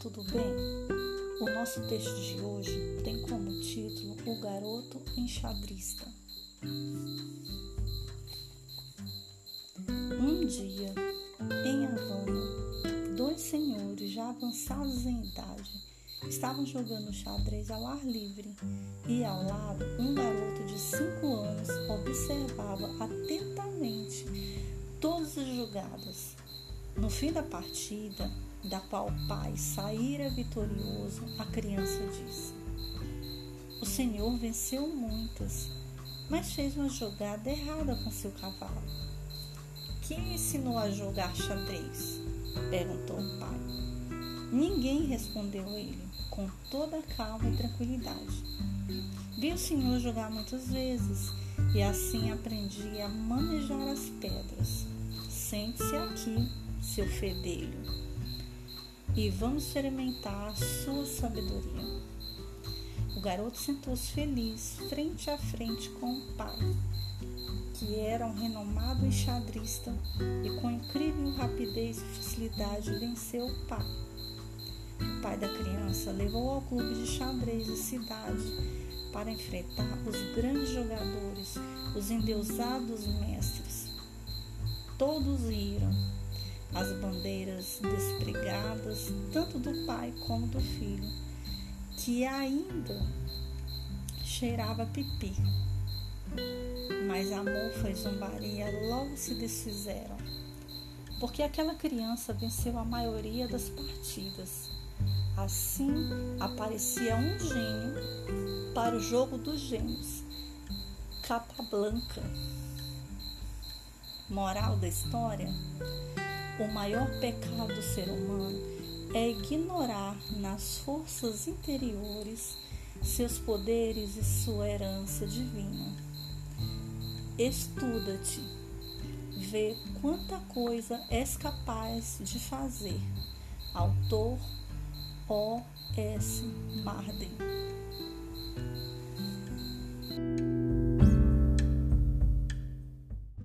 tudo bem? O nosso texto de hoje tem como título O Garoto Enxadrista. Um dia, em Havana, dois senhores já avançados em idade estavam jogando xadrez ao ar livre e ao lado um garoto de cinco anos observava atentamente todas as jogadas. No fim da partida, da qual o pai saíra vitorioso, a criança disse: O senhor venceu muitas, mas fez uma jogada errada com seu cavalo. Quem ensinou a jogar xadrez? perguntou o pai. Ninguém respondeu ele, com toda calma e tranquilidade. Vi o senhor jogar muitas vezes e assim aprendi a manejar as pedras. Sente-se aqui, seu fedelho e vamos experimentar a sua sabedoria. O garoto sentou-se feliz, frente a frente com o pai, que era um renomado enxadrista e com incrível rapidez e facilidade venceu o pai. O pai da criança levou ao clube de xadrez da cidade para enfrentar os grandes jogadores, os endeusados mestres. Todos riram bandeiras despregadas, tanto do pai como do filho, que ainda cheirava pipi. Mas a mofa e zombaria logo se desfizeram, porque aquela criança venceu a maioria das partidas. Assim aparecia um gênio para o jogo dos gênios, capa branca. Moral da história: o maior pecado do ser humano é ignorar nas forças interiores seus poderes e sua herança divina. Estuda-te, vê quanta coisa és capaz de fazer. Autor O. S. Marden